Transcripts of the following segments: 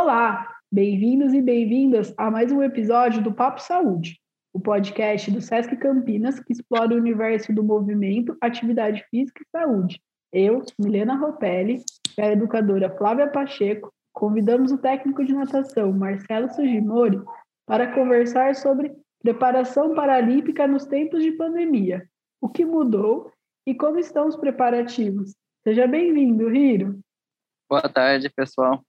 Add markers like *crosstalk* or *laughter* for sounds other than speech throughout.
Olá, bem-vindos e bem-vindas a mais um episódio do Papo Saúde, o podcast do Sesc Campinas que explora o universo do movimento, atividade física e saúde. Eu, Milena Ropelli, e a educadora Flávia Pacheco, convidamos o técnico de natação Marcelo Sugimori para conversar sobre preparação paralímpica nos tempos de pandemia, o que mudou e como estão os preparativos. Seja bem-vindo, Hiro. Boa tarde, pessoal.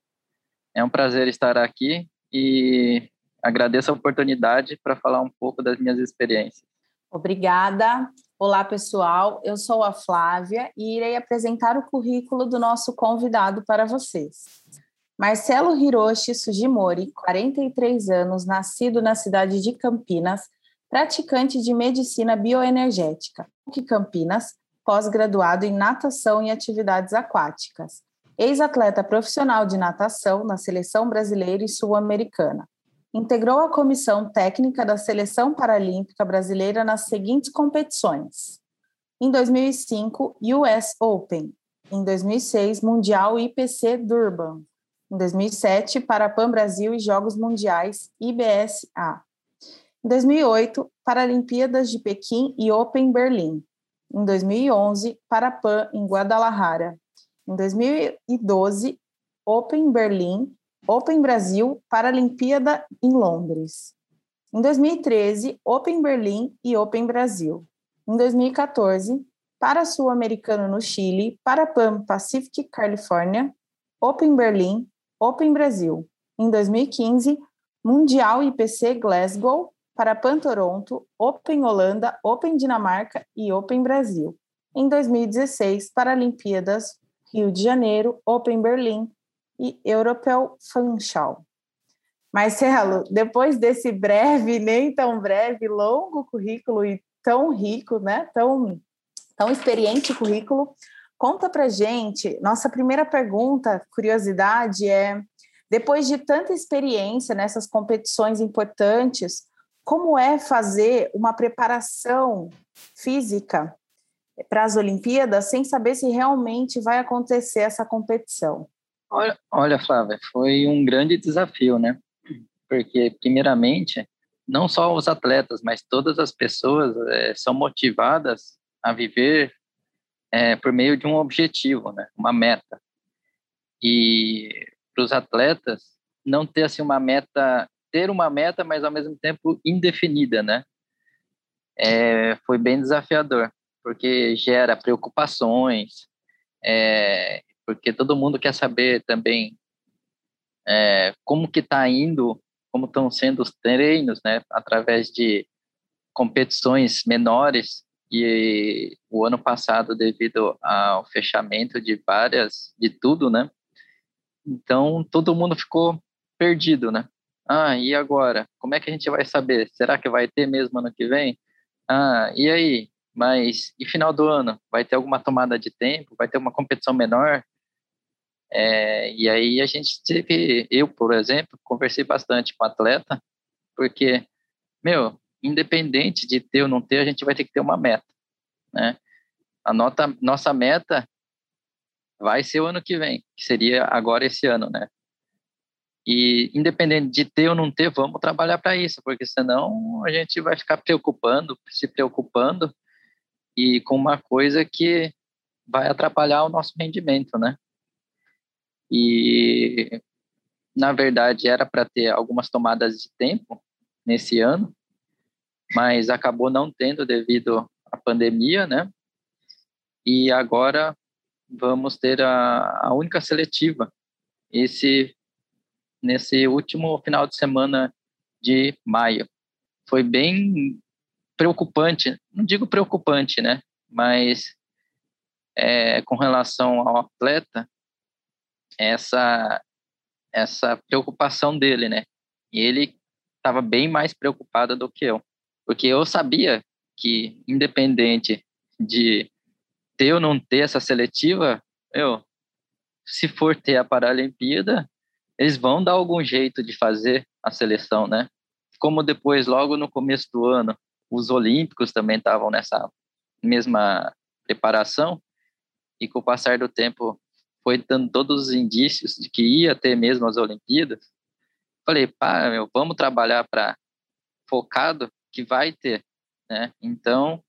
É um prazer estar aqui e agradeço a oportunidade para falar um pouco das minhas experiências. Obrigada. Olá, pessoal. Eu sou a Flávia e irei apresentar o currículo do nosso convidado para vocês. Marcelo Hiroshi Sugimori, 43 anos, nascido na cidade de Campinas, praticante de medicina bioenergética, PUC Campinas, pós-graduado em natação e atividades aquáticas, ex-atleta profissional de natação na seleção brasileira e sul-americana. Integrou a comissão técnica da Seleção Paralímpica Brasileira nas seguintes competições: em 2005, US Open, em 2006, Mundial IPC Durban, em 2007, Parapan Brasil e Jogos Mundiais IBSA. Em 2008, Paralimpíadas de Pequim e Open Berlim. Em 2011, Parapan em Guadalajara. Em 2012, Open Berlim, Open Brasil, Paralimpíada em Londres. Em 2013, Open Berlim e Open Brasil. Em 2014, para Sul-Americano no Chile, Parapan Pacific California, Open Berlim, Open Brasil. Em 2015, Mundial IPC Glasgow, Parapan Toronto, Open Holanda, Open Dinamarca e Open Brasil. Em 2016, Paralimpíadas Rio de Janeiro, Open Berlim e Europel Funchal. Marcelo, depois desse breve, nem tão breve, longo currículo e tão rico, né? Tão, tão experiente currículo, conta pra gente. Nossa primeira pergunta, curiosidade, é: depois de tanta experiência nessas competições importantes, como é fazer uma preparação física para as Olimpíadas sem saber se realmente vai acontecer essa competição? Olha, olha, Flávia, foi um grande desafio, né? Porque, primeiramente, não só os atletas, mas todas as pessoas é, são motivadas a viver é, por meio de um objetivo, né? Uma meta. E para os atletas não ter assim uma meta, ter uma meta, mas ao mesmo tempo indefinida, né? É, foi bem desafiador, porque gera preocupações, é, porque todo mundo quer saber também é, como que está indo, como estão sendo os treinos, né, através de competições menores e o ano passado devido ao fechamento de várias de tudo, né? Então todo mundo ficou perdido, né? Ah, e agora? Como é que a gente vai saber? Será que vai ter mesmo ano que vem? Ah, e aí? Mas e final do ano? Vai ter alguma tomada de tempo? Vai ter uma competição menor? É, e aí a gente teve, eu, por exemplo, conversei bastante com o atleta, porque, meu, independente de ter ou não ter, a gente vai ter que ter uma meta, né? A nota, nossa meta vai ser o ano que vem, que seria agora esse ano, né? E independente de ter ou não ter, vamos trabalhar para isso, porque senão a gente vai ficar preocupando, se preocupando e com uma coisa que vai atrapalhar o nosso rendimento, né? E, na verdade, era para ter algumas tomadas de tempo nesse ano, mas acabou não tendo devido à pandemia, né? E agora vamos ter a, a única seletiva esse nesse último final de semana de maio. Foi bem preocupante, não digo preocupante, né? Mas é, com relação ao atleta, essa essa preocupação dele, né? E ele estava bem mais preocupado do que eu, porque eu sabia que independente de ter ou não ter essa seletiva, eu se for ter a Paralimpíada, eles vão dar algum jeito de fazer a seleção, né? Como depois, logo no começo do ano, os Olímpicos também estavam nessa mesma preparação, e com o passar do tempo foi dando todos os indícios de que ia ter mesmo as Olimpíadas, falei, pá, meu, vamos trabalhar para focado que vai ter, né? Então,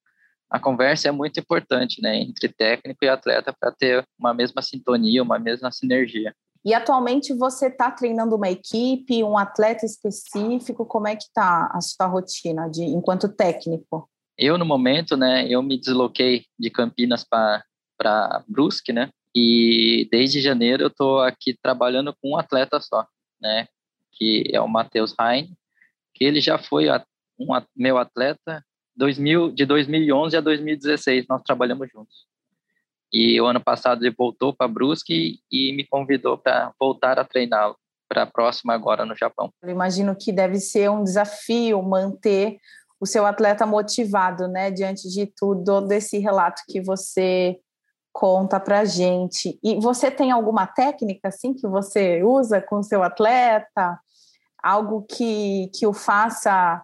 a conversa é muito importante, né, entre técnico e atleta para ter uma mesma sintonia, uma mesma sinergia. E atualmente você está treinando uma equipe, um atleta específico? Como é que está a sua rotina de enquanto técnico? Eu no momento, né, eu me desloquei de Campinas para para Brusque, né? E desde janeiro eu estou aqui trabalhando com um atleta só, né? Que é o Matheus Hein, que ele já foi a, um, meu atleta 2000, de 2011 a 2016, nós trabalhamos juntos. E o ano passado ele voltou para Brusque e me convidou para voltar a treiná-lo para a próxima agora no Japão. Eu imagino que deve ser um desafio manter o seu atleta motivado, né, diante de tudo desse relato que você conta para gente. E você tem alguma técnica assim que você usa com o seu atleta? Algo que, que o faça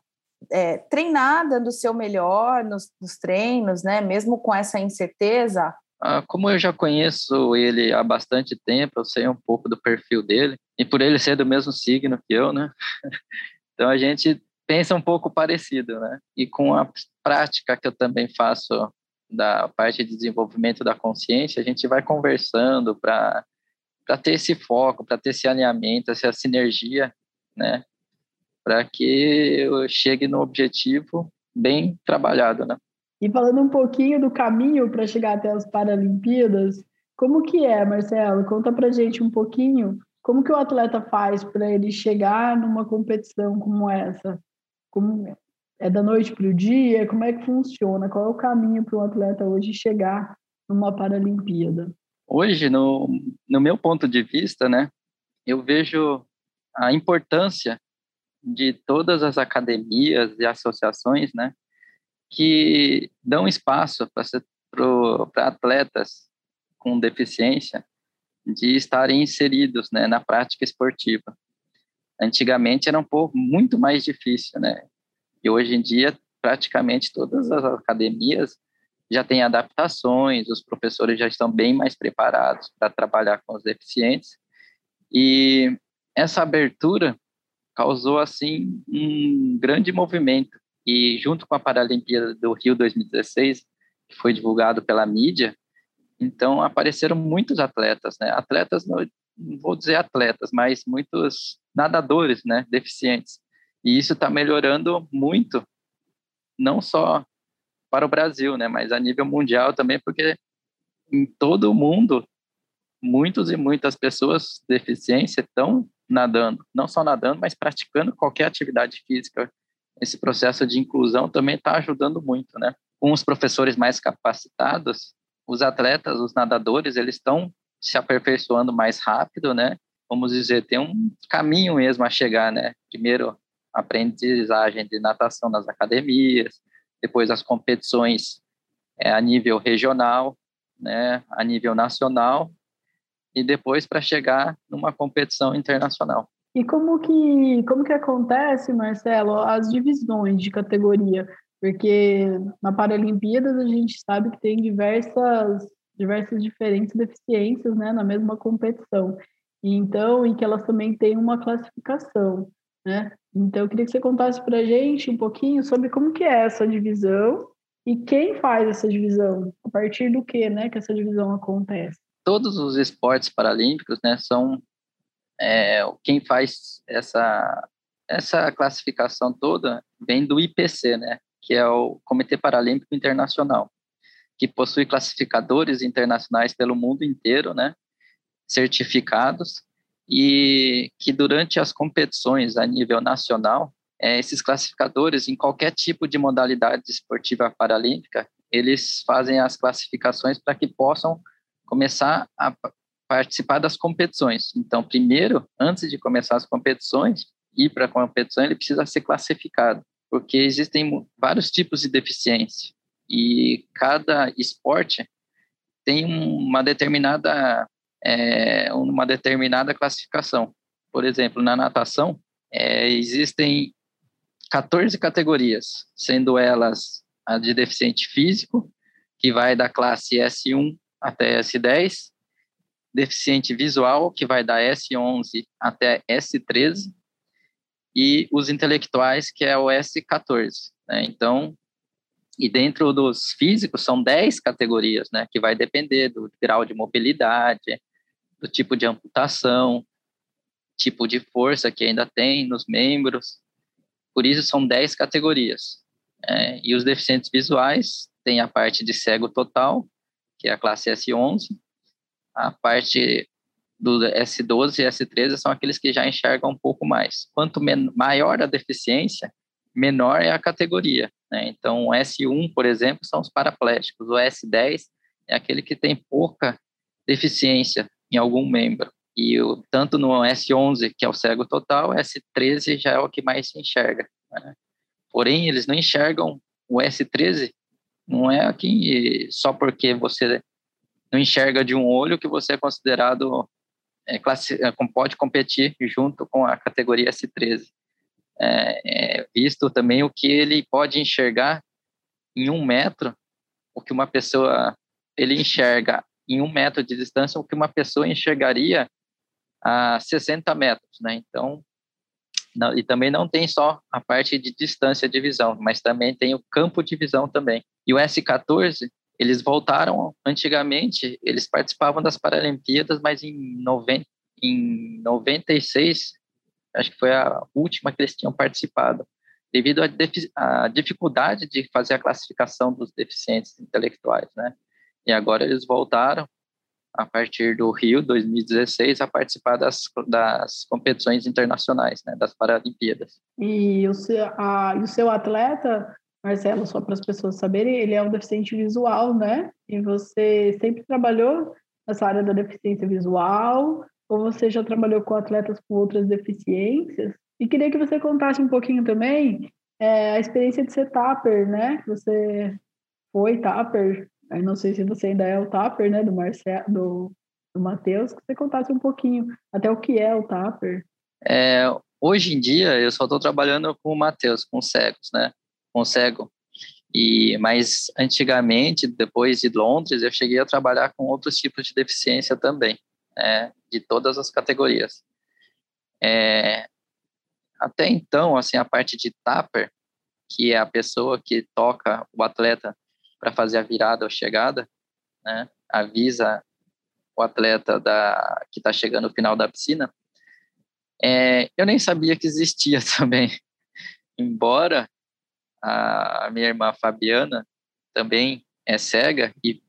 é, treinar dando o seu melhor nos, nos, treinos, né? Mesmo com essa incerteza? Ah, como eu já conheço ele há bastante tempo, eu sei um pouco do perfil dele, e por ele ser do mesmo signo que eu, né? *laughs* Então a gente pensa um pouco parecido, né? E com a prática que eu também faço da parte de desenvolvimento da consciência, a gente vai conversando para para ter esse foco, para ter esse alinhamento, essa sinergia, né? para que eu chegue no objetivo bem trabalhado, né? E falando um pouquinho do caminho para chegar até as Paralimpíadas, como que é, Marcelo? Conta para gente um pouquinho como que o atleta faz para ele chegar numa competição como essa? Como é da noite para o dia? Como é que funciona? Qual é o caminho para um atleta hoje chegar numa Paralimpíada? Hoje, no, no meu ponto de vista, né, eu vejo a importância de todas as academias e associações, né, que dão espaço para atletas com deficiência de estarem inseridos, né, na prática esportiva. Antigamente era um pouco muito mais difícil, né, e hoje em dia praticamente todas as academias já têm adaptações, os professores já estão bem mais preparados para trabalhar com os deficientes e essa abertura causou assim um grande movimento. E junto com a Paralimpíada do Rio 2016, que foi divulgado pela mídia, então apareceram muitos atletas, né? Atletas não, vou dizer atletas, mas muitos nadadores, né, deficientes. E isso está melhorando muito, não só para o Brasil, né, mas a nível mundial também, porque em todo o mundo muitos e muitas pessoas deficiência estão nadando, não só nadando, mas praticando qualquer atividade física. Esse processo de inclusão também está ajudando muito, né? Com os professores mais capacitados, os atletas, os nadadores, eles estão se aperfeiçoando mais rápido, né? Vamos dizer, tem um caminho mesmo a chegar, né? Primeiro, aprendizagem de natação nas academias, depois as competições é, a nível regional, né? A nível nacional e depois para chegar numa competição internacional. E como que, como que acontece, Marcelo, as divisões de categoria? Porque na Paralimpíadas a gente sabe que tem diversas, diversas diferentes deficiências né, na mesma competição. Então, e que elas também têm uma classificação. Né? Então, eu queria que você contasse para a gente um pouquinho sobre como que é essa divisão e quem faz essa divisão, a partir do que, né, que essa divisão acontece todos os esportes paralímpicos, né, são é, quem faz essa essa classificação toda vem do IPC, né, que é o Comitê Paralímpico Internacional, que possui classificadores internacionais pelo mundo inteiro, né, certificados e que durante as competições a nível nacional, é, esses classificadores em qualquer tipo de modalidade esportiva paralímpica, eles fazem as classificações para que possam começar a participar das competições. Então, primeiro, antes de começar as competições, ir para a competição, ele precisa ser classificado, porque existem vários tipos de deficiência e cada esporte tem uma determinada é, uma determinada classificação. Por exemplo, na natação é, existem 14 categorias, sendo elas a de deficiente físico, que vai da classe S1 até S10, deficiente visual, que vai da S11 até S13, e os intelectuais, que é o S14. Né? Então, e dentro dos físicos são 10 categorias, né, que vai depender do grau de mobilidade, do tipo de amputação, tipo de força que ainda tem nos membros. Por isso são 10 categorias. É, e os deficientes visuais têm a parte de cego total, que é a classe S11, a parte do S12 e S13 são aqueles que já enxergam um pouco mais. Quanto maior a deficiência, menor é a categoria. Né? Então, o S1, por exemplo, são os paraplégicos, o S10 é aquele que tem pouca deficiência em algum membro. E o, tanto no S11, que é o cego total, S13 já é o que mais se enxerga. Né? Porém, eles não enxergam o S13, não é aqui só porque você não enxerga de um olho que você é considerado, é, classe, é, pode competir junto com a categoria S13 é, é visto também o que ele pode enxergar em um metro, o que uma pessoa ele enxerga em um metro de distância, o que uma pessoa enxergaria a 60 metros, né? Então, não, e também não tem só a parte de distância de visão, mas também tem o campo de visão também. E o S14, eles voltaram antigamente, eles participavam das Paralimpíadas, mas em, 90, em 96 acho que foi a última que eles tinham participado, devido à dificuldade de fazer a classificação dos deficientes intelectuais, né? E agora eles voltaram, a partir do Rio, 2016, a participar das, das competições internacionais, né, das Paralimpíadas. E o seu, a, o seu atleta, Marcelo, só para as pessoas saberem, ele é um deficiente visual, né? E você sempre trabalhou nessa área da deficiência visual, ou você já trabalhou com atletas com outras deficiências? E queria que você contasse um pouquinho também é, a experiência de ser tapper, né? Você foi tapper, eu não sei se você ainda é o tapper, né, do Marcelo, do, do Matheus, que você contasse um pouquinho até o que é o tapper. É, hoje em dia eu só estou trabalhando com o Matheus, com cegos, né? Cego. E, mas antigamente, depois de Londres, eu cheguei a trabalhar com outros tipos de deficiência também né, de todas as categorias. É, até então, assim, a parte de tapper, que é a pessoa que toca o atleta para fazer a virada ou chegada, né, avisa o atleta da, que está chegando no final da piscina, é, eu nem sabia que existia *laughs* também. Embora a minha irmã Fabiana também é cega e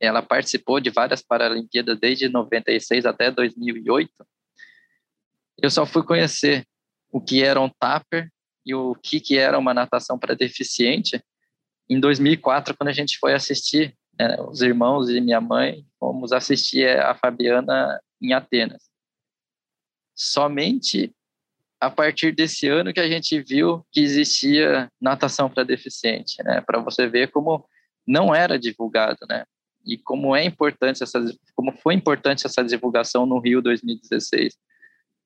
ela participou de várias Paralimpíadas desde 96 até 2008. Eu só fui conhecer o que era um tupper e o que, que era uma natação para deficiente em 2004, quando a gente foi assistir, né, os irmãos e minha mãe, fomos assistir a Fabiana em Atenas. Somente a partir desse ano que a gente viu que existia natação para deficiente, né? Para você ver como não era divulgado, né? e como é importante essa, como foi importante essa divulgação no Rio 2016,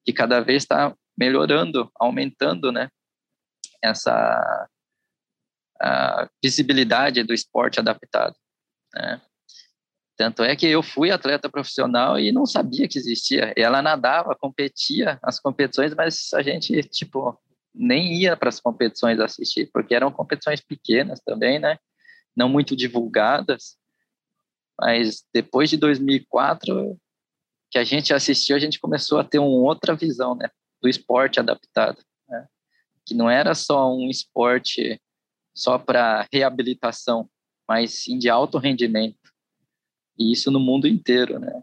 que cada vez está melhorando, aumentando, né, essa visibilidade do esporte adaptado. Né? Tanto é que eu fui atleta profissional e não sabia que existia. Ela nadava, competia as competições, mas a gente, tipo, nem ia para as competições assistir, porque eram competições pequenas também, né? Não muito divulgadas. Mas depois de 2004, que a gente assistiu, a gente começou a ter uma outra visão, né, do esporte adaptado, né? que não era só um esporte só para reabilitação, mas sim de alto rendimento. E isso no mundo inteiro, né?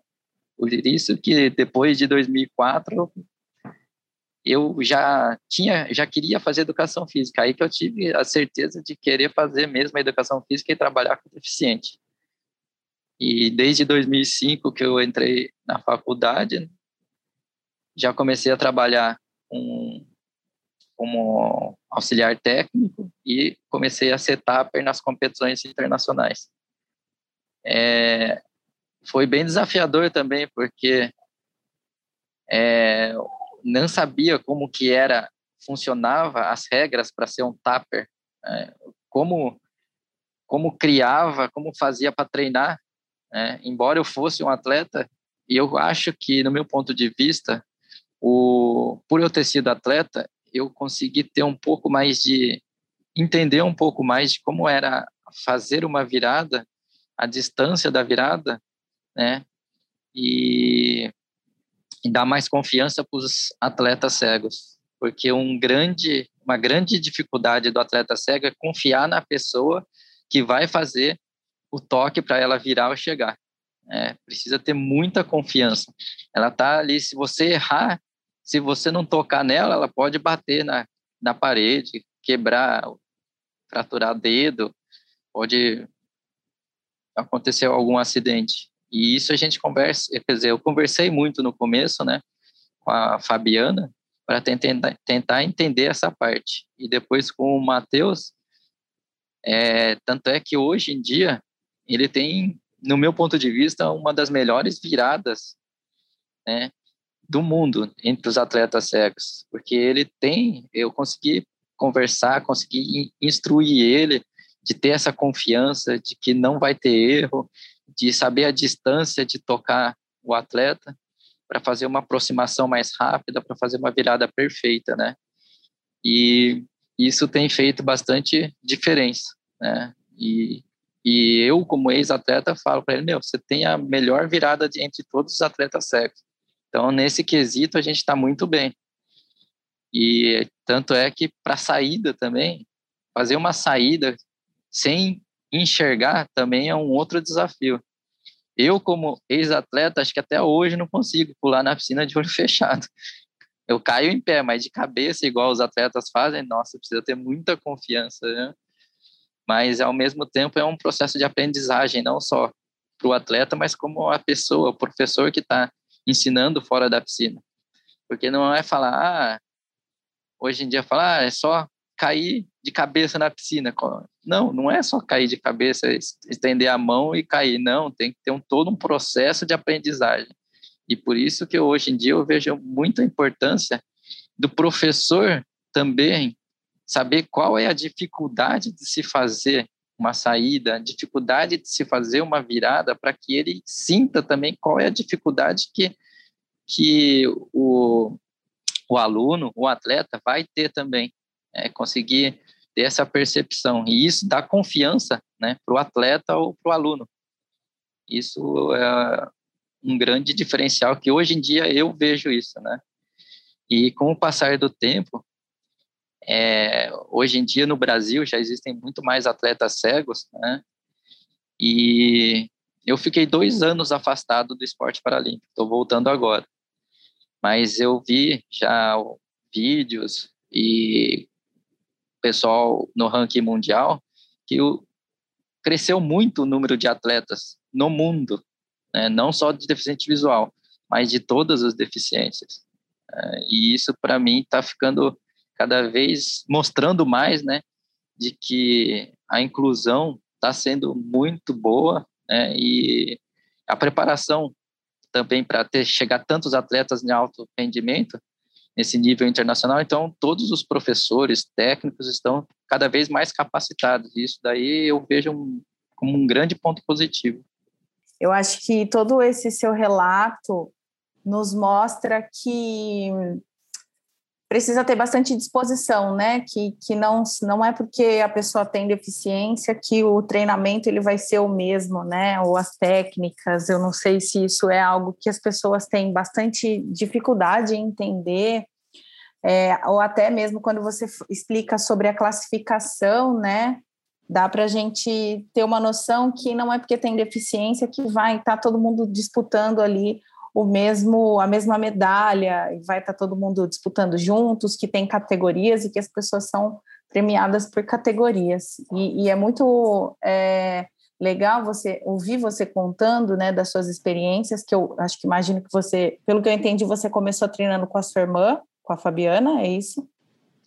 Por isso que depois de 2004 eu já tinha, já queria fazer educação física. Aí que eu tive a certeza de querer fazer mesmo a educação física e trabalhar com deficiente. E desde 2005 que eu entrei na faculdade, já comecei a trabalhar com, como auxiliar técnico e comecei a ser tapper nas competições internacionais. É, foi bem desafiador também, porque é, não sabia como que era, funcionava as regras para ser um tapper, é, como, como criava, como fazia para treinar né? Embora eu fosse um atleta e eu acho que, no meu ponto de vista, o, por eu ter sido atleta, eu consegui ter um pouco mais de entender um pouco mais de como era fazer uma virada, a distância da virada, né? E, e dar mais confiança para os atletas cegos, porque um grande, uma grande dificuldade do atleta cego é confiar na pessoa que vai fazer o toque para ela virar ou chegar. É, precisa ter muita confiança. Ela tá ali, se você errar, se você não tocar nela, ela pode bater na, na parede, quebrar, fraturar dedo, pode acontecer algum acidente. E isso a gente conversa, quer dizer, eu conversei muito no começo, né, com a Fabiana, para tentar, tentar entender essa parte. E depois com o Matheus, é, tanto é que hoje em dia ele tem no meu ponto de vista, uma das melhores viradas né, do mundo entre os atletas cegos, porque ele tem, eu consegui conversar, consegui instruir ele de ter essa confiança de que não vai ter erro, de saber a distância de tocar o atleta para fazer uma aproximação mais rápida, para fazer uma virada perfeita, né? E isso tem feito bastante diferença, né? E e eu, como ex-atleta, falo para ele: meu, você tem a melhor virada de, entre todos os atletas cegos. Então, nesse quesito, a gente está muito bem. E tanto é que para saída também, fazer uma saída sem enxergar também é um outro desafio. Eu, como ex-atleta, acho que até hoje não consigo pular na piscina de olho *laughs* fechado. Eu caio em pé, mas de cabeça, igual os atletas fazem, nossa, precisa ter muita confiança, né? mas ao mesmo tempo é um processo de aprendizagem, não só para o atleta, mas como a pessoa, o professor que está ensinando fora da piscina. Porque não é falar, ah, hoje em dia falar, ah, é só cair de cabeça na piscina. Não, não é só cair de cabeça, estender a mão e cair. Não, tem que ter um, todo um processo de aprendizagem. E por isso que hoje em dia eu vejo muita importância do professor também saber qual é a dificuldade de se fazer uma saída, dificuldade de se fazer uma virada, para que ele sinta também qual é a dificuldade que, que o, o aluno, o atleta vai ter também, é, conseguir ter essa percepção. E isso dá confiança né, para o atleta ou para o aluno. Isso é um grande diferencial que hoje em dia eu vejo isso, né? E com o passar do tempo, é, hoje em dia, no Brasil, já existem muito mais atletas cegos, né? E eu fiquei dois anos afastado do esporte paralímpico, estou voltando agora. Mas eu vi já vídeos e pessoal no ranking mundial que o, cresceu muito o número de atletas no mundo, né? não só de deficiente visual, mas de todas as deficiências. É, e isso, para mim, está ficando cada vez mostrando mais, né, de que a inclusão está sendo muito boa, né, e a preparação também para ter chegar tantos atletas em alto rendimento nesse nível internacional, então todos os professores técnicos estão cada vez mais capacitados. Isso daí eu vejo um, como um grande ponto positivo. Eu acho que todo esse seu relato nos mostra que precisa ter bastante disposição, né? Que, que não, não é porque a pessoa tem deficiência que o treinamento ele vai ser o mesmo, né? Ou as técnicas, eu não sei se isso é algo que as pessoas têm bastante dificuldade em entender, é, ou até mesmo quando você explica sobre a classificação, né? Dá para a gente ter uma noção que não é porque tem deficiência que vai estar tá todo mundo disputando ali o mesmo a mesma medalha e vai estar tá todo mundo disputando juntos, que tem categorias e que as pessoas são premiadas por categorias. E, e é muito é, legal você ouvir você contando né, das suas experiências, que eu acho que imagino que você, pelo que eu entendi, você começou treinando com a sua irmã, com a Fabiana, é isso?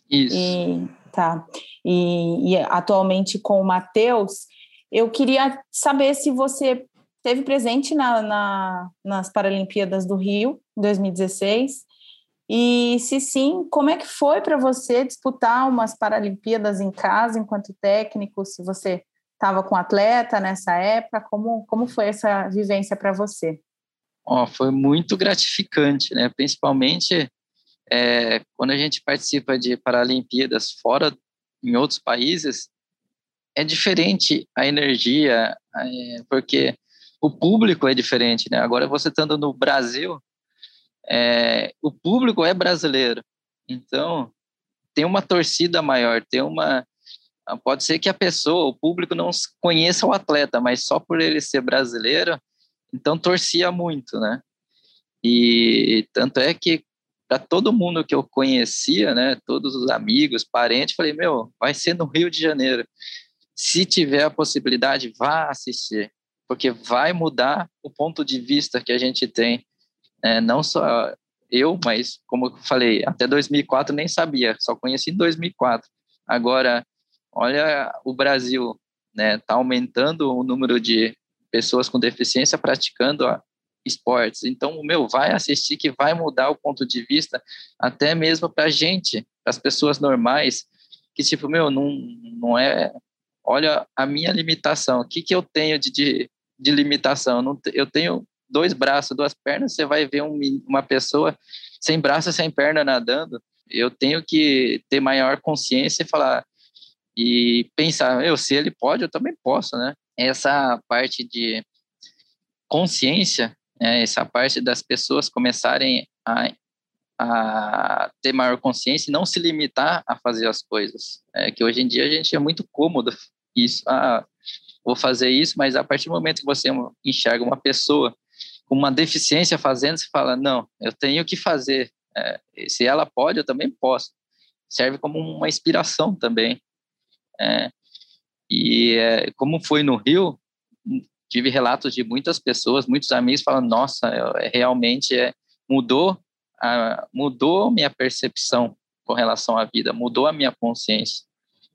Isso. E, tá. E, e atualmente com o Matheus. Eu queria saber se você teve presente na, na, nas Paralimpíadas do Rio, em 2016. E se sim, como é que foi para você disputar umas Paralimpíadas em casa enquanto técnico? Se você estava com atleta nessa época, como, como foi essa vivência para você? Ó, foi muito gratificante, né? Principalmente é, quando a gente participa de Paralimpíadas fora, em outros países, é diferente a energia, é, porque o público é diferente, né? Agora você estando no Brasil, é, o público é brasileiro, então tem uma torcida maior, tem uma pode ser que a pessoa, o público não conheça o atleta, mas só por ele ser brasileiro, então torcia muito, né? E tanto é que para todo mundo que eu conhecia, né, todos os amigos, parentes, falei, meu, vai ser no Rio de Janeiro. Se tiver a possibilidade, vá assistir, porque vai mudar o ponto de vista que a gente tem. É, não só eu, mas como eu falei, até 2004 nem sabia, só conheci em 2004. Agora, olha o Brasil, né, tá aumentando o número de pessoas com deficiência praticando esportes. Então, o meu, vai assistir que vai mudar o ponto de vista, até mesmo para a gente, para as pessoas normais, que tipo, meu, não, não é. Olha a minha limitação, o que, que eu tenho de, de, de limitação? Eu tenho dois braços, duas pernas, você vai ver um, uma pessoa sem braço, sem perna nadando. Eu tenho que ter maior consciência e falar, e pensar, eu, se ele pode, eu também posso, né? Essa parte de consciência né, essa parte das pessoas começarem a, a ter maior consciência e não se limitar a fazer as coisas. É que hoje em dia a gente é muito cômodo isso, ah, vou fazer isso, mas a partir do momento que você enxerga uma pessoa com uma deficiência fazendo, você fala, não, eu tenho que fazer. É, se ela pode, eu também posso. Serve como uma inspiração também. É, e é, como foi no Rio, tive relatos de muitas pessoas, muitos amigos falando, nossa, é, realmente é, mudou, a, mudou minha percepção com relação à vida, mudou a minha consciência.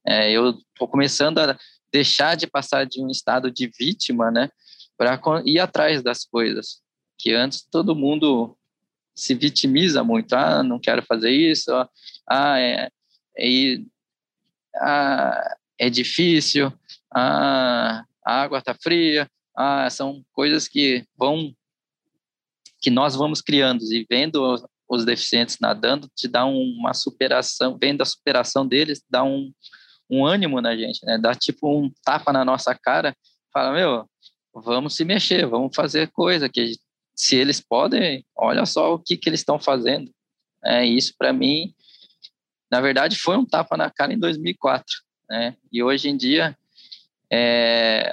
É, eu estou começando a deixar de passar de um estado de vítima, né, para ir atrás das coisas, que antes todo mundo se vitimiza muito, ah, não quero fazer isso, ah, é, é, ah, é difícil, ah, a água está fria, ah, são coisas que vão que nós vamos criando e vendo os deficientes nadando te dá uma superação, vendo a superação deles, dá um, um ânimo na gente, né? Dá tipo um tapa na nossa cara, fala, meu, vamos se mexer, vamos fazer coisa que se eles podem, olha só o que que eles estão fazendo. É, isso para mim, na verdade, foi um tapa na cara em 2004, né? E hoje em dia, é,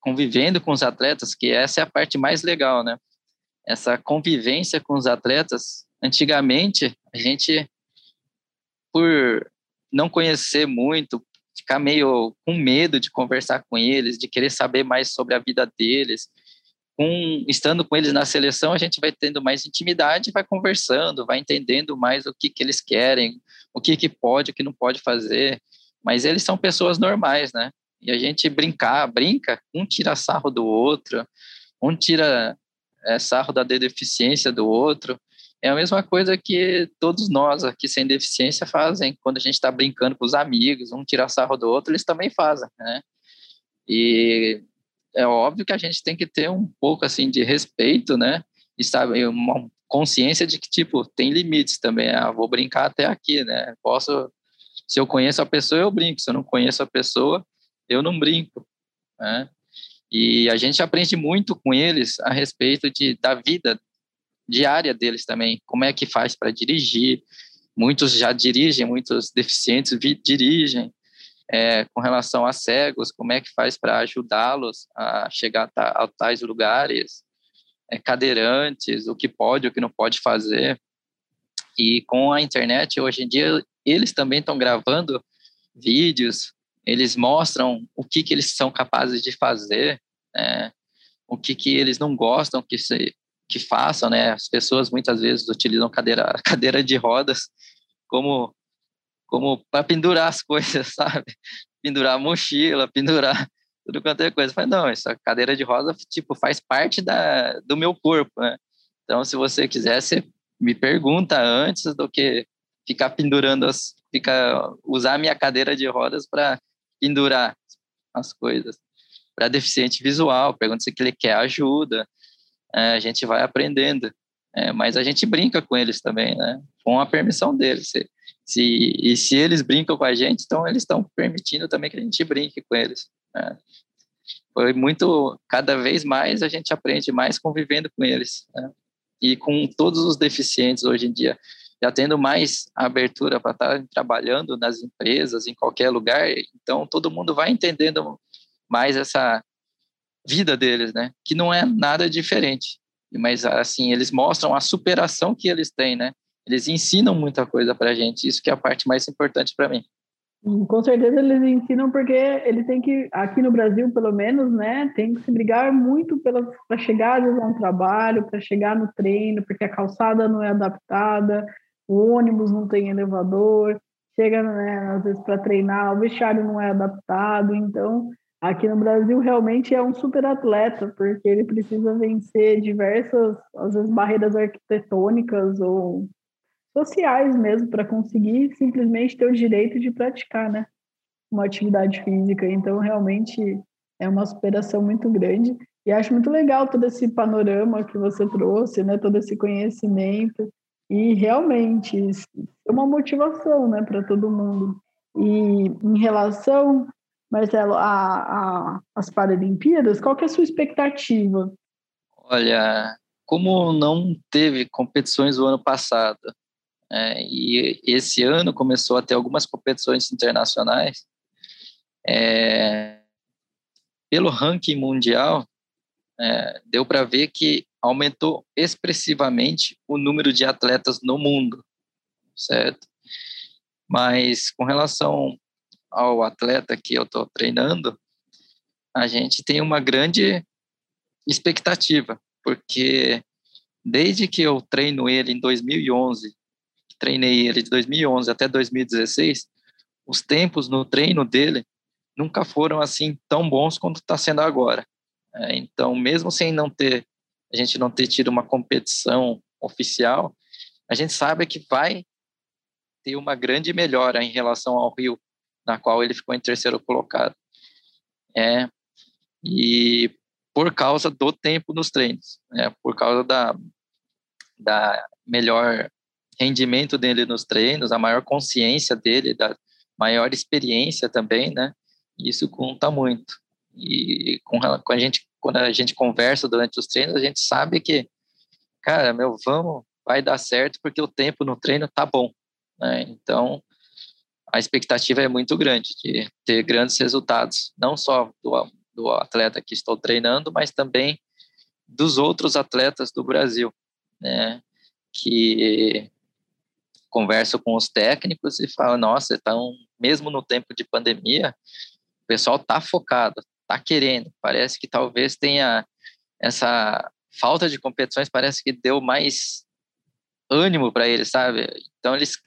convivendo com os atletas, que essa é a parte mais legal, né? Essa convivência com os atletas. Antigamente, a gente, por não conhecer muito, ficar meio com medo de conversar com eles, de querer saber mais sobre a vida deles. Com, estando com eles na seleção, a gente vai tendo mais intimidade, vai conversando, vai entendendo mais o que, que eles querem, o que, que pode, o que não pode fazer. Mas eles são pessoas normais, né? e a gente brincar, brinca, um tira sarro do outro, um tira é, sarro da deficiência do outro. É a mesma coisa que todos nós aqui sem deficiência fazem quando a gente está brincando com os amigos, um tira sarro do outro, eles também fazem, né? E é óbvio que a gente tem que ter um pouco assim de respeito, né? E sabe, uma consciência de que tipo tem limites também. Ah, vou brincar até aqui, né? Posso, se eu conheço a pessoa eu brinco, se eu não conheço a pessoa eu não brinco, né? E a gente aprende muito com eles a respeito de, da vida diária deles também, como é que faz para dirigir. Muitos já dirigem, muitos deficientes dirigem. É, com relação a cegos, como é que faz para ajudá-los a chegar a, a tais lugares, é, cadeirantes, o que pode, o que não pode fazer. E com a internet, hoje em dia, eles também estão gravando vídeos eles mostram o que, que eles são capazes de fazer, né? o que, que eles não gostam que, se, que façam, né? As pessoas muitas vezes utilizam cadeira, *laughs* cadeira de rodas como, como para pendurar as coisas, *laughs* sabe? Pendurar a mochila, pendurar tudo quanto é coisa. Mas não, essa cadeira de roda, tipo, faz parte da, do meu corpo, né? Então, se você quiser, você me pergunta antes do que ficar pendurando as, ficar usar a minha cadeira de rodas para pendurar as coisas. Para deficiente visual, pergunta se ele quer ajuda. É, a gente vai aprendendo. É, mas a gente brinca com eles também, né? Com a permissão deles. Se, se, e se eles brincam com a gente, então eles estão permitindo também que a gente brinque com eles. Né? Foi muito, cada vez mais a gente aprende mais convivendo com eles. Né? E com todos os deficientes hoje em dia, já tendo mais abertura para estar trabalhando nas empresas, em qualquer lugar, então todo mundo vai entendendo mais essa vida deles, né? Que não é nada diferente mas assim eles mostram a superação que eles têm, né? Eles ensinam muita coisa para a gente, isso que é a parte mais importante para mim. Com certeza eles ensinam porque eles têm que, aqui no Brasil pelo menos, né, tem que se brigar muito para chegar ao trabalho, para chegar no treino, porque a calçada não é adaptada, o ônibus não tem elevador, chega, né, às vezes para treinar, o vestiário não é adaptado, então aqui no Brasil realmente é um super atleta, porque ele precisa vencer diversas, às vezes, barreiras arquitetônicas ou sociais mesmo, para conseguir simplesmente ter o direito de praticar, né? Uma atividade física. Então, realmente é uma superação muito grande. E acho muito legal todo esse panorama que você trouxe, né? Todo esse conhecimento. E realmente é uma motivação, né, para todo mundo. E em relação Marcelo, a, a, as Paralimpíadas, qual que é a sua expectativa? Olha, como não teve competições o ano passado, é, e esse ano começou a ter algumas competições internacionais, é, pelo ranking mundial, é, deu para ver que aumentou expressivamente o número de atletas no mundo, certo? Mas com relação ao atleta que eu estou treinando, a gente tem uma grande expectativa, porque desde que eu treino ele em 2011, treinei ele de 2011 até 2016, os tempos no treino dele nunca foram assim tão bons quanto está sendo agora. É, então, mesmo sem não ter, a gente não ter tido uma competição oficial, a gente sabe que vai ter uma grande melhora em relação ao Rio na qual ele ficou em terceiro colocado. É, e por causa do tempo nos treinos, né, por causa da, da melhor rendimento dele nos treinos, a maior consciência dele, da maior experiência também, né? Isso conta muito. E com, com a gente, quando a gente conversa durante os treinos, a gente sabe que, cara, meu, vamos, vai dar certo porque o tempo no treino tá bom, né? Então, a expectativa é muito grande de ter grandes resultados, não só do, do atleta que estou treinando, mas também dos outros atletas do Brasil, né? Que converso com os técnicos e falo, nossa, então, mesmo no tempo de pandemia, o pessoal tá focado, tá querendo, parece que talvez tenha essa falta de competições, parece que deu mais ânimo para eles, sabe? Então eles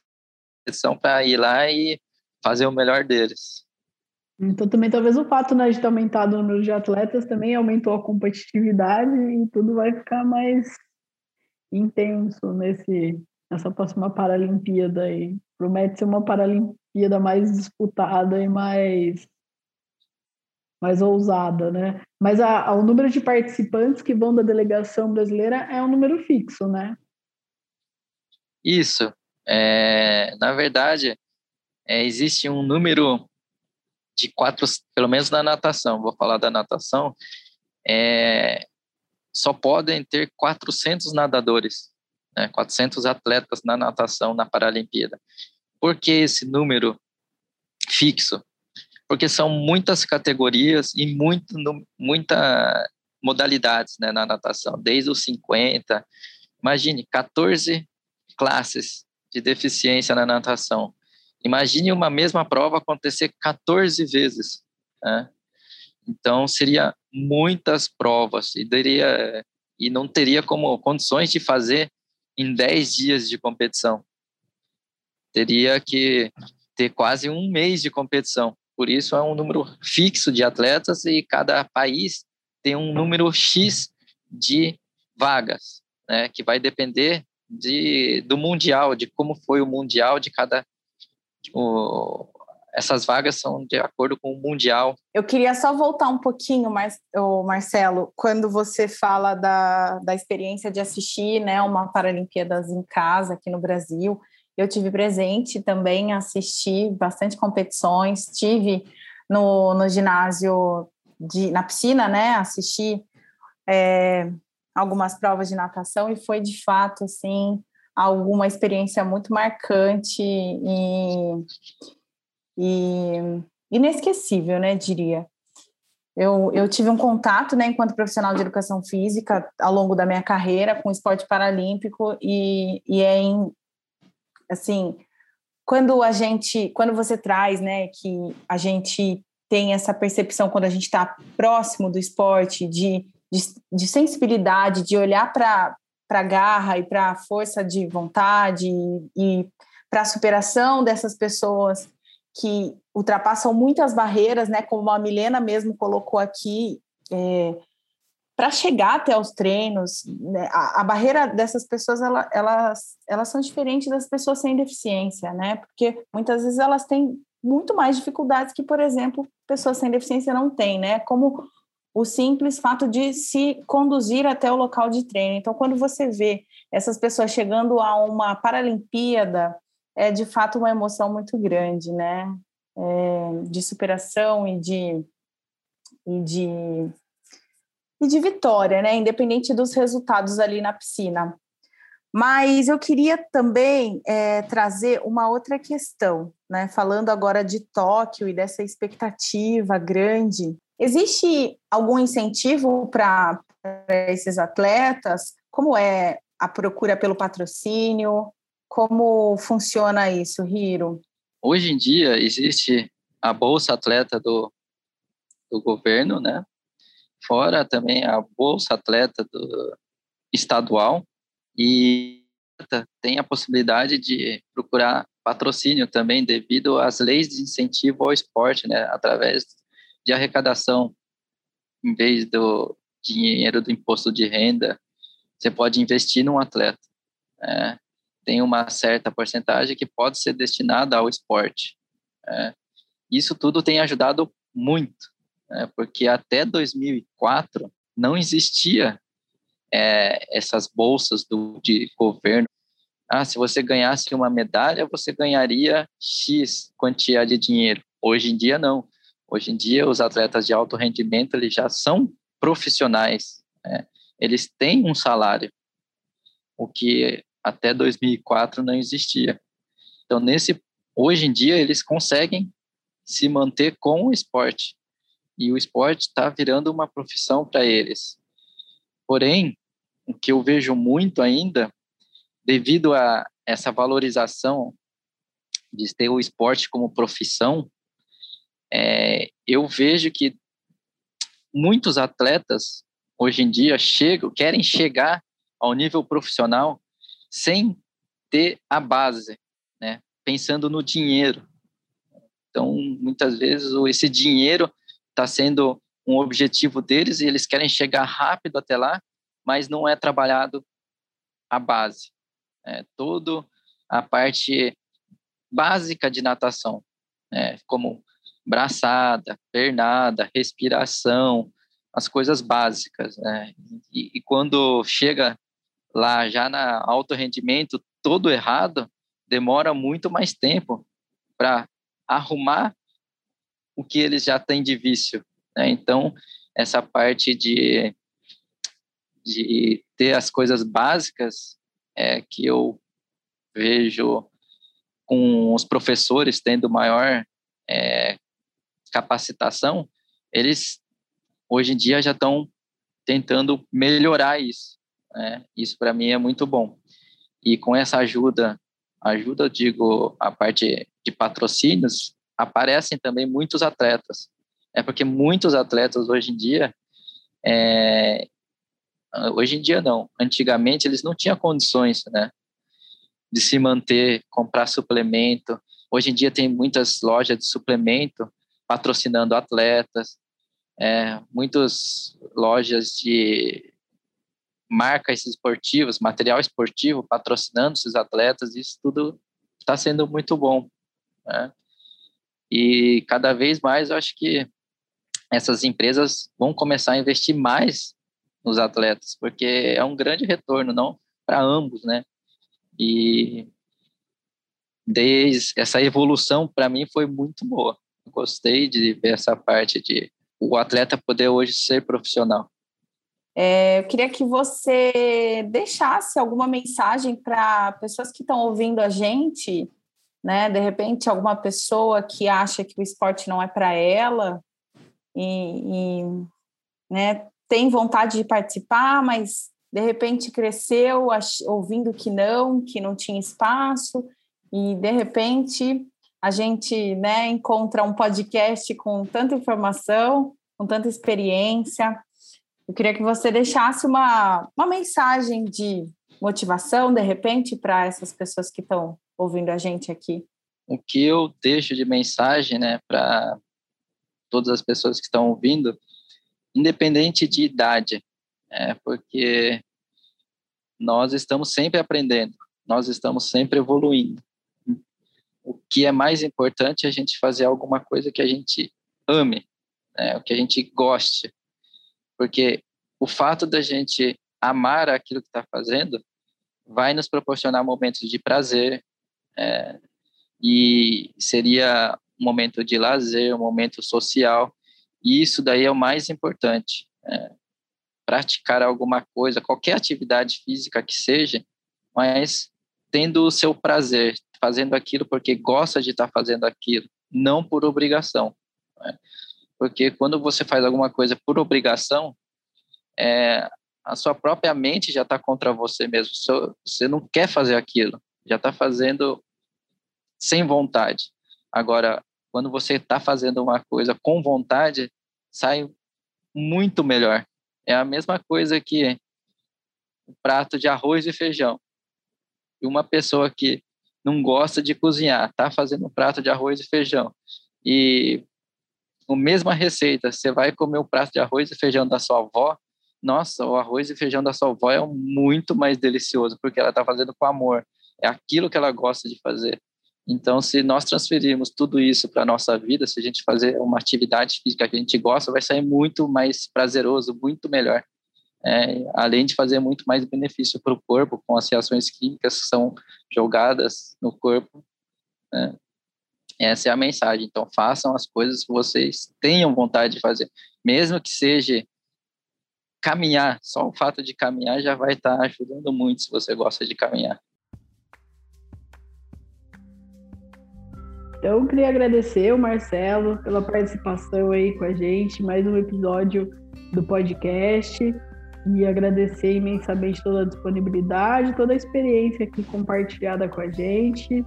são para ir lá e fazer o melhor deles. Então também talvez o fato né, de ter aumentado o número de atletas também aumentou a competitividade e tudo vai ficar mais intenso nesse nessa próxima Paralimpíada aí. Promete ser uma Paralimpíada mais disputada e mais mais ousada, né? Mas a, a, o número de participantes que vão da delegação brasileira é um número fixo, né? Isso. É, na verdade, é, existe um número de quatro, pelo menos na natação, vou falar da natação, é, só podem ter 400 nadadores, né, 400 atletas na natação na Paralimpíada. Por que esse número fixo? Porque são muitas categorias e muito, muita modalidades né, na natação, desde os 50, imagine, 14 classes de deficiência na natação. Imagine uma mesma prova acontecer 14 vezes. Né? Então, seria muitas provas e, e não teria como condições de fazer em 10 dias de competição. Teria que ter quase um mês de competição. Por isso, é um número fixo de atletas e cada país tem um número X de vagas, né, que vai depender de, do mundial, de como foi o mundial de cada essas vagas são de acordo com o Mundial. Eu queria só voltar um pouquinho, mais, Marcelo, quando você fala da, da experiência de assistir né, uma Paralimpíadas em casa aqui no Brasil. Eu tive presente também, assisti bastante competições, tive no, no ginásio, de, na piscina, né, assisti é, algumas provas de natação e foi de fato, assim, alguma experiência muito marcante e e inesquecível, né, diria. Eu, eu tive um contato, né, enquanto profissional de educação física, ao longo da minha carreira com o esporte paralímpico e, e é em, assim, quando a gente, quando você traz, né, que a gente tem essa percepção quando a gente está próximo do esporte, de, de, de sensibilidade, de olhar para a garra e para a força de vontade e, e para a superação dessas pessoas que ultrapassam muitas barreiras, né? Como a Milena mesmo colocou aqui, é, para chegar até os treinos, né, a, a, barreira dessas pessoas ela, elas, elas são diferentes das pessoas sem deficiência, né? Porque muitas vezes elas têm muito mais dificuldades que, por exemplo, pessoas sem deficiência não têm, né? Como o simples fato de se conduzir até o local de treino. Então, quando você vê essas pessoas chegando a uma Paralimpíada, é de fato uma emoção muito grande, né? É, de superação e de, e de e de vitória, né? Independente dos resultados ali na piscina. Mas eu queria também é, trazer uma outra questão, né? Falando agora de Tóquio e dessa expectativa grande. Existe algum incentivo para esses atletas? Como é a procura pelo patrocínio? Como funciona isso, Hiro? Hoje em dia existe a Bolsa Atleta do, do governo, né? Fora também a Bolsa Atleta do estadual e tem a possibilidade de procurar patrocínio também devido às leis de incentivo ao esporte, né? Através de arrecadação, em vez do dinheiro do imposto de renda, você pode investir num atleta. Né? tem uma certa porcentagem que pode ser destinada ao esporte. É, isso tudo tem ajudado muito, é, porque até 2004 não existia é, essas bolsas do, de governo. Ah, se você ganhasse uma medalha, você ganharia X quantia de dinheiro. Hoje em dia, não. Hoje em dia, os atletas de alto rendimento eles já são profissionais. Né? Eles têm um salário, o que até 2004 não existia. Então, nesse hoje em dia eles conseguem se manter com o esporte e o esporte está virando uma profissão para eles. Porém, o que eu vejo muito ainda, devido a essa valorização de ter o esporte como profissão, é, eu vejo que muitos atletas hoje em dia chegam, querem chegar ao nível profissional sem ter a base, né? Pensando no dinheiro. Então, muitas vezes esse dinheiro está sendo um objetivo deles e eles querem chegar rápido até lá, mas não é trabalhado a base. É, todo a parte básica de natação, né? como braçada, pernada, respiração, as coisas básicas. Né? E, e, quando chega lá já na alto rendimento todo errado, demora muito mais tempo para arrumar o que eles já têm de vício. Né? Então, essa parte de, de ter as coisas básicas é que eu vejo com os professores tendo maior é, capacitação, eles hoje em dia já estão tentando melhorar isso. Né? Isso para mim é muito bom. E com essa ajuda, ajuda, eu digo, a parte de patrocínios, aparecem também muitos atletas. É porque muitos atletas hoje em dia, é, hoje em dia não, antigamente eles não tinham condições, né, de se manter, comprar suplemento. Hoje em dia tem muitas lojas de suplemento patrocinando atletas, é, muitas lojas de marcas esportivas, material esportivo, patrocinando esses atletas, isso tudo está sendo muito bom. Né? E cada vez mais eu acho que essas empresas vão começar a investir mais nos atletas, porque é um grande retorno, não para ambos, né? E desde essa evolução para mim foi muito boa. Gostei de ver essa parte de o atleta poder hoje ser profissional. É, eu queria que você deixasse alguma mensagem para pessoas que estão ouvindo a gente, né? De repente, alguma pessoa que acha que o esporte não é para ela e, e né, tem vontade de participar, mas de repente cresceu ouvindo que não, que não tinha espaço, e de repente a gente né, encontra um podcast com tanta informação, com tanta experiência. Eu queria que você deixasse uma, uma mensagem de motivação, de repente, para essas pessoas que estão ouvindo a gente aqui. O que eu deixo de mensagem né, para todas as pessoas que estão ouvindo, independente de idade, é, porque nós estamos sempre aprendendo, nós estamos sempre evoluindo. O que é mais importante é a gente fazer alguma coisa que a gente ame, né, o que a gente goste, porque o fato da gente amar aquilo que está fazendo vai nos proporcionar momentos de prazer é, e seria um momento de lazer, um momento social e isso daí é o mais importante. É, praticar alguma coisa, qualquer atividade física que seja, mas tendo o seu prazer, fazendo aquilo porque gosta de estar fazendo aquilo, não por obrigação. Né? Porque quando você faz alguma coisa por obrigação, é, a sua própria mente já está contra você mesmo. Você não quer fazer aquilo, já está fazendo sem vontade. Agora, quando você está fazendo uma coisa com vontade, sai muito melhor. É a mesma coisa que um prato de arroz e feijão. E uma pessoa que não gosta de cozinhar, está fazendo um prato de arroz e feijão. E a mesma receita, você vai comer um prato de arroz e feijão da sua avó, nossa, o arroz e feijão da sua avó é muito mais delicioso, porque ela está fazendo com amor. É aquilo que ela gosta de fazer. Então, se nós transferirmos tudo isso para a nossa vida, se a gente fazer uma atividade física que a gente gosta, vai sair muito mais prazeroso, muito melhor. É, além de fazer muito mais benefício para o corpo, com as reações químicas que são jogadas no corpo. Né? Essa é a mensagem. Então, façam as coisas que vocês tenham vontade de fazer, mesmo que seja caminhar. Só o fato de caminhar já vai estar ajudando muito se você gosta de caminhar. Então, eu queria agradecer o Marcelo pela participação aí com a gente, mais um episódio do podcast, e agradecer imensamente toda a disponibilidade, toda a experiência aqui compartilhada com a gente.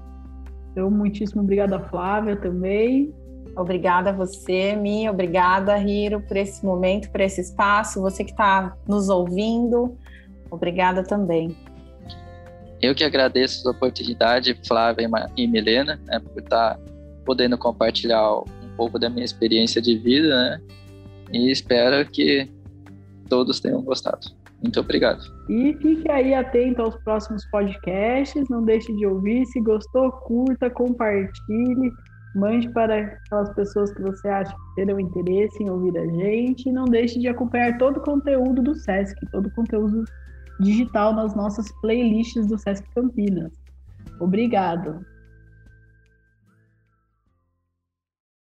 Então, muitíssimo obrigada, Flávia, também. Obrigada a você, Mi, obrigada, Hiro, por esse momento, por esse espaço, você que está nos ouvindo, obrigada também. Eu que agradeço a oportunidade, Flávia e Milena, né, por estar podendo compartilhar um pouco da minha experiência de vida, né? E espero que todos tenham gostado. Muito obrigado. E fique aí atento aos próximos podcasts. Não deixe de ouvir. Se gostou, curta, compartilhe. Mande para aquelas pessoas que você acha que terão interesse em ouvir a gente. E não deixe de acompanhar todo o conteúdo do SESC, todo o conteúdo digital nas nossas playlists do Sesc Campinas. Obrigado.